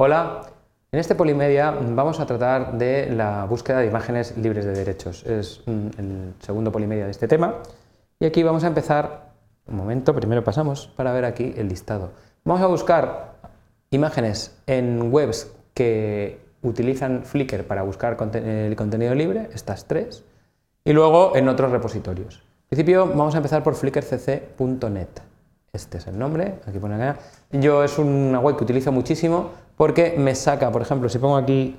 Hola, en este Polimedia vamos a tratar de la búsqueda de imágenes libres de derechos. Es mm, el segundo Polimedia de este tema. Y aquí vamos a empezar, un momento, primero pasamos para ver aquí el listado. Vamos a buscar imágenes en webs que utilizan Flickr para buscar el contenido libre, estas tres, y luego en otros repositorios. En principio vamos a empezar por flickrcc.net. Este es el nombre, aquí pone acá. Yo es una web que utilizo muchísimo porque me saca, por ejemplo, si pongo aquí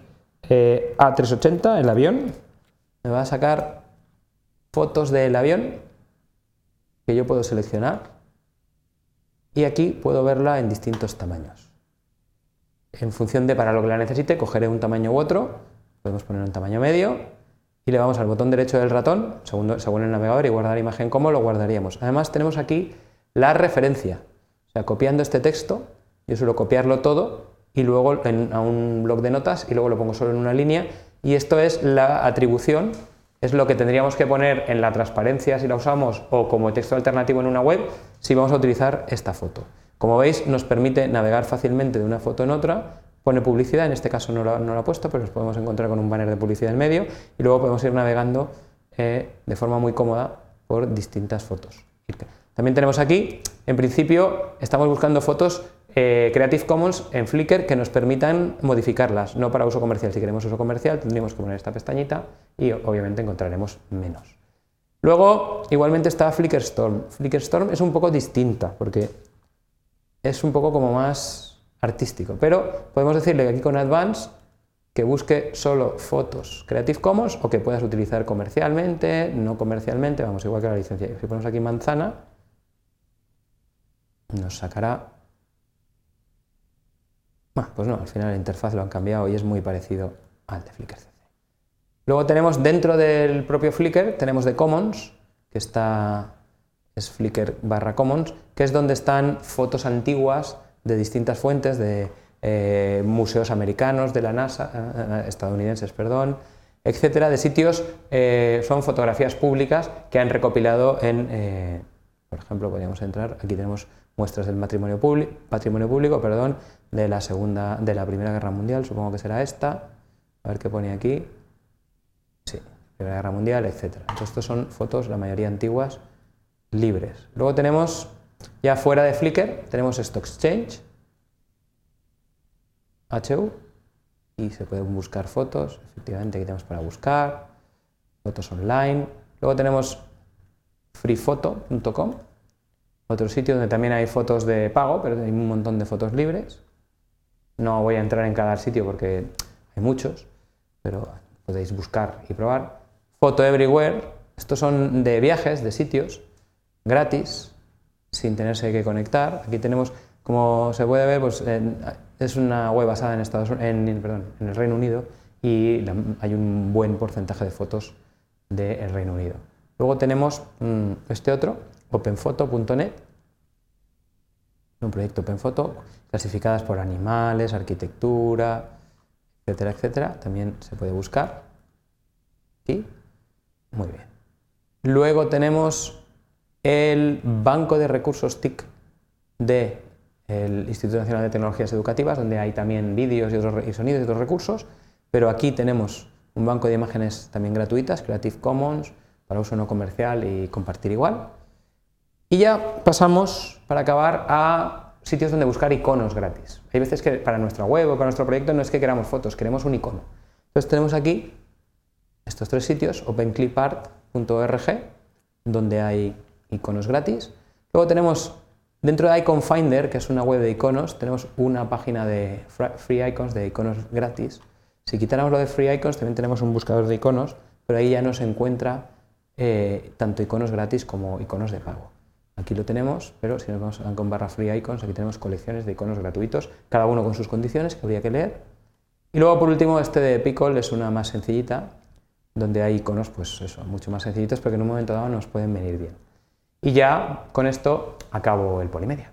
eh, A380, el avión, me va a sacar fotos del avión que yo puedo seleccionar y aquí puedo verla en distintos tamaños. En función de para lo que la necesite, cogeré un tamaño u otro, podemos poner un tamaño medio y le vamos al botón derecho del ratón, según, según el navegador, y guardar imagen como lo guardaríamos. Además tenemos aquí la referencia. O sea, copiando este texto, yo suelo copiarlo todo y luego en, a un blog de notas y luego lo pongo solo en una línea y esto es la atribución, es lo que tendríamos que poner en la transparencia si la usamos o como texto alternativo en una web si vamos a utilizar esta foto. Como veis nos permite navegar fácilmente de una foto en otra, pone publicidad, en este caso no lo, no ha puesto, pero nos podemos encontrar con un banner de publicidad en medio y luego podemos ir navegando eh, de forma muy cómoda por distintas fotos. También tenemos aquí, en principio, estamos buscando fotos eh, Creative Commons en Flickr que nos permitan modificarlas, no para uso comercial. Si queremos uso comercial tendríamos que poner esta pestañita y obviamente encontraremos menos. Luego, igualmente está Flickr Storm. Flickr Storm es un poco distinta porque es un poco como más artístico, pero podemos decirle que aquí con Advanced que busque solo fotos Creative Commons o que puedas utilizar comercialmente, no comercialmente, vamos, igual que la licencia. Si ponemos aquí manzana, nos sacará... Pues no, al final la interfaz lo han cambiado y es muy parecido al de Flickr CC. Luego tenemos dentro del propio Flickr, tenemos de Commons, que está, es Flickr barra Commons, que es donde están fotos antiguas de distintas fuentes, de eh, museos americanos, de la NASA, eh, estadounidenses, perdón, etcétera, de sitios, eh, son fotografías públicas que han recopilado en, por ejemplo, podríamos entrar, aquí tenemos muestras del patrimonio público perdón, de, la segunda, de la Primera Guerra Mundial, supongo que será esta, a ver qué pone aquí, sí, Primera Guerra Mundial, etc. Entonces, estos son fotos, la mayoría antiguas, libres. Luego tenemos, ya fuera de Flickr, tenemos Stock Exchange, HU, y se pueden buscar fotos, efectivamente aquí tenemos para buscar, fotos online. Luego tenemos freefoto.com, otro sitio donde también hay fotos de pago, pero hay un montón de fotos libres. No voy a entrar en cada sitio porque hay muchos, pero podéis buscar y probar. Photo Everywhere, estos son de viajes, de sitios, gratis, sin tenerse que conectar. Aquí tenemos, como se puede ver, pues, es una web basada en, Estados, en, en el Reino Unido y hay un buen porcentaje de fotos del Reino Unido. Luego tenemos mm, este otro, openfoto.net, un proyecto OpenFoto, clasificadas por animales, arquitectura, etcétera, etcétera. También se puede buscar. ¿Sí? Muy bien. Luego tenemos el banco de recursos TIC del Instituto Nacional de Tecnologías Educativas, donde hay también vídeos y, otros, y sonidos y otros recursos, pero aquí tenemos un banco de imágenes también gratuitas, Creative Commons, para uso no comercial y compartir igual. Y ya pasamos, para acabar, a sitios donde buscar iconos gratis. Hay veces que para nuestra web o para nuestro proyecto no es que queramos fotos, queremos un icono. Entonces tenemos aquí estos tres sitios, openclipart.org, donde hay iconos gratis. Luego tenemos, dentro de Icon Finder, que es una web de iconos, tenemos una página de free icons, de iconos gratis. Si quitáramos lo de free icons, también tenemos un buscador de iconos, pero ahí ya no se encuentra eh, tanto iconos gratis como iconos de pago. Aquí lo tenemos, pero si nos vamos con barra free icons, aquí tenemos colecciones de iconos gratuitos, cada uno con sus condiciones que habría que leer. Y luego, por último, este de Pickle es una más sencillita, donde hay iconos, pues eso, mucho más sencillitos, pero que en un momento dado nos pueden venir bien. Y ya con esto acabo el Polimedia.